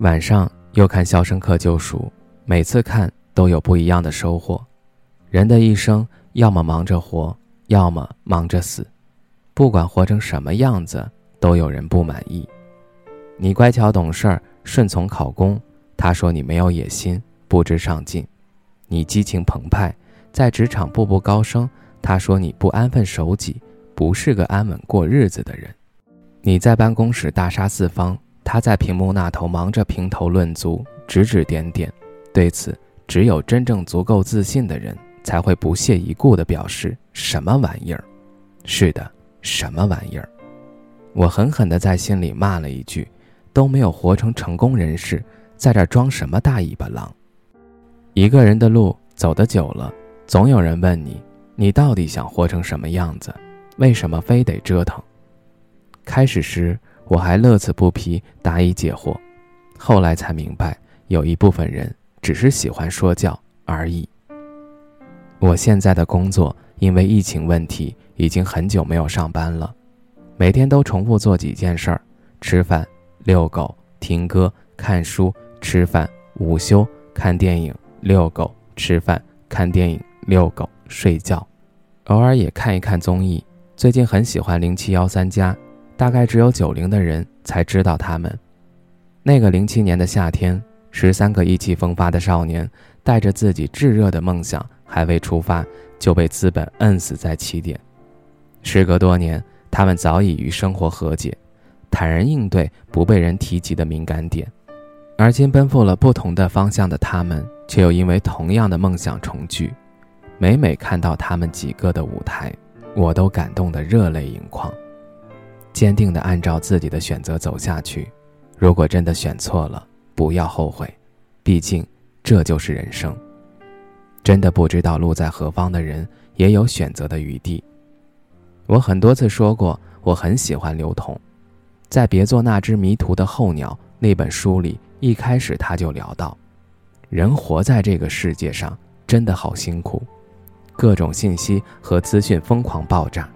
晚上又看《肖申克救赎》，每次看都有不一样的收获。人的一生，要么忙着活，要么忙着死。不管活成什么样子，都有人不满意。你乖巧懂事儿、顺从考公，他说你没有野心、不知上进；你激情澎湃，在职场步步高升，他说你不安分守己，不是个安稳过日子的人。你在办公室大杀四方。他在屏幕那头忙着评头论足、指指点点，对此，只有真正足够自信的人才会不屑一顾地表示：“什么玩意儿？”是的，什么玩意儿？我狠狠地在心里骂了一句：“都没有活成成功人士，在这装什么大尾巴狼？”一个人的路走得久了，总有人问你：“你到底想活成什么样子？为什么非得折腾？”开始时。我还乐此不疲答疑解惑，后来才明白，有一部分人只是喜欢说教而已。我现在的工作因为疫情问题，已经很久没有上班了，每天都重复做几件事儿：吃饭、遛狗、听歌、看书、吃饭、午休、看电影、遛狗、吃饭、看电影、遛狗、睡觉，偶尔也看一看综艺。最近很喜欢零七幺三加。大概只有九零的人才知道他们。那个零七年的夏天，十三个意气风发的少年，带着自己炙热的梦想，还未出发就被资本摁死在起点。时隔多年，他们早已与生活和解，坦然应对不被人提及的敏感点。而今奔赴了不同的方向的他们，却又因为同样的梦想重聚。每每看到他们几个的舞台，我都感动得热泪盈眶。坚定地按照自己的选择走下去，如果真的选错了，不要后悔，毕竟这就是人生。真的不知道路在何方的人，也有选择的余地。我很多次说过，我很喜欢刘同，在《别做那只迷途的候鸟》那本书里，一开始他就聊到，人活在这个世界上真的好辛苦，各种信息和资讯疯狂爆炸。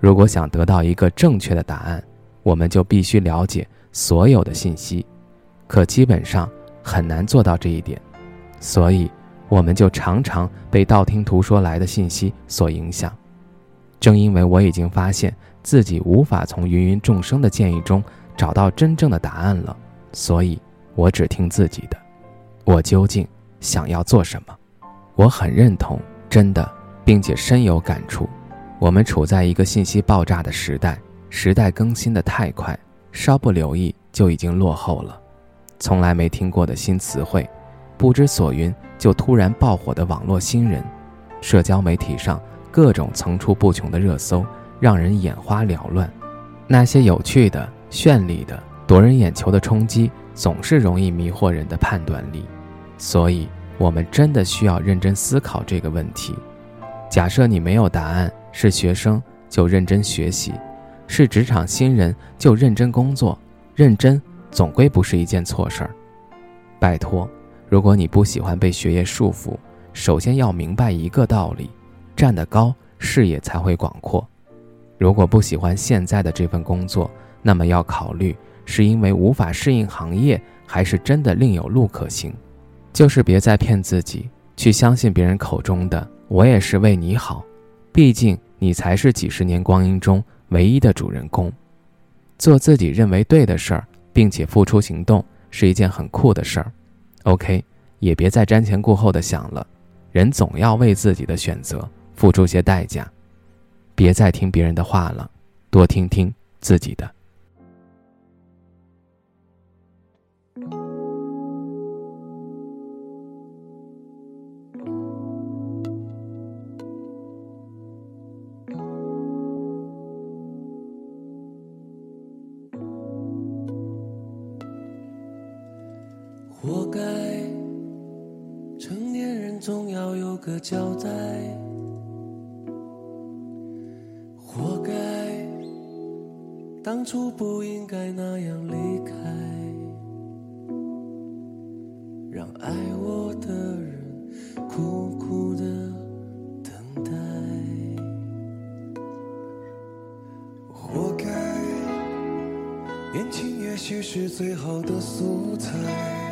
如果想得到一个正确的答案，我们就必须了解所有的信息，可基本上很难做到这一点，所以我们就常常被道听途说来的信息所影响。正因为我已经发现自己无法从芸芸众生的建议中找到真正的答案了，所以我只听自己的。我究竟想要做什么？我很认同，真的，并且深有感触。我们处在一个信息爆炸的时代，时代更新的太快，稍不留意就已经落后了。从来没听过的新词汇，不知所云就突然爆火的网络新人，社交媒体上各种层出不穷的热搜，让人眼花缭乱。那些有趣的、绚丽的、夺人眼球的冲击，总是容易迷惑人的判断力。所以，我们真的需要认真思考这个问题。假设你没有答案。是学生就认真学习，是职场新人就认真工作，认真总归不是一件错事儿。拜托，如果你不喜欢被学业束缚，首先要明白一个道理：站得高，视野才会广阔。如果不喜欢现在的这份工作，那么要考虑是因为无法适应行业，还是真的另有路可行。就是别再骗自己，去相信别人口中的“我也是为你好”。毕竟，你才是几十年光阴中唯一的主人公。做自己认为对的事儿，并且付出行动，是一件很酷的事儿。OK，也别再瞻前顾后的想了。人总要为自己的选择付出些代价。别再听别人的话了，多听听自己的。活该，成年人总要有个交代。活该，当初不应该那样离开，让爱我的人苦苦的等待。活该，年轻也许是最好的素材。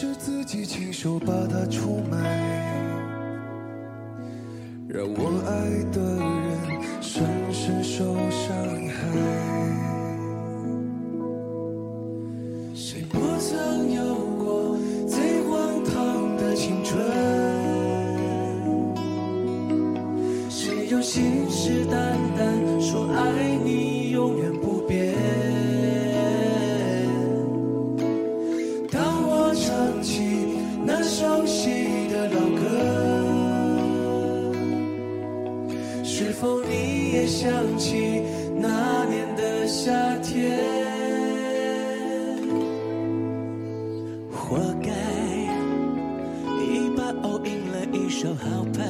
是自己亲手把它出卖，让我爱的人深深受伤害。谁不曾有过最荒唐的青春？谁有心事是否你也想起那年的夏天？活该，一把偶赢了一手好牌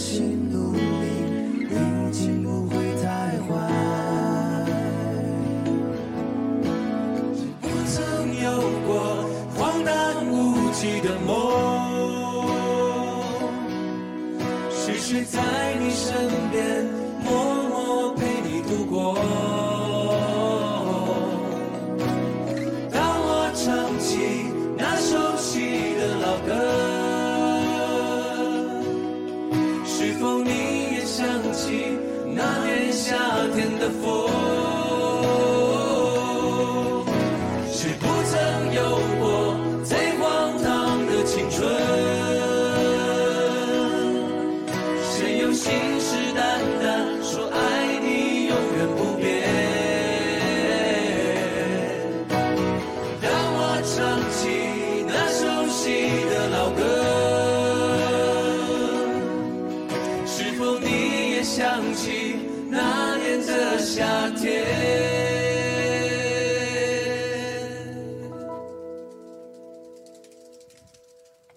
心努力运气不会太坏。不曾有过荒诞无稽的梦，是谁在你身边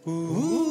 Oh.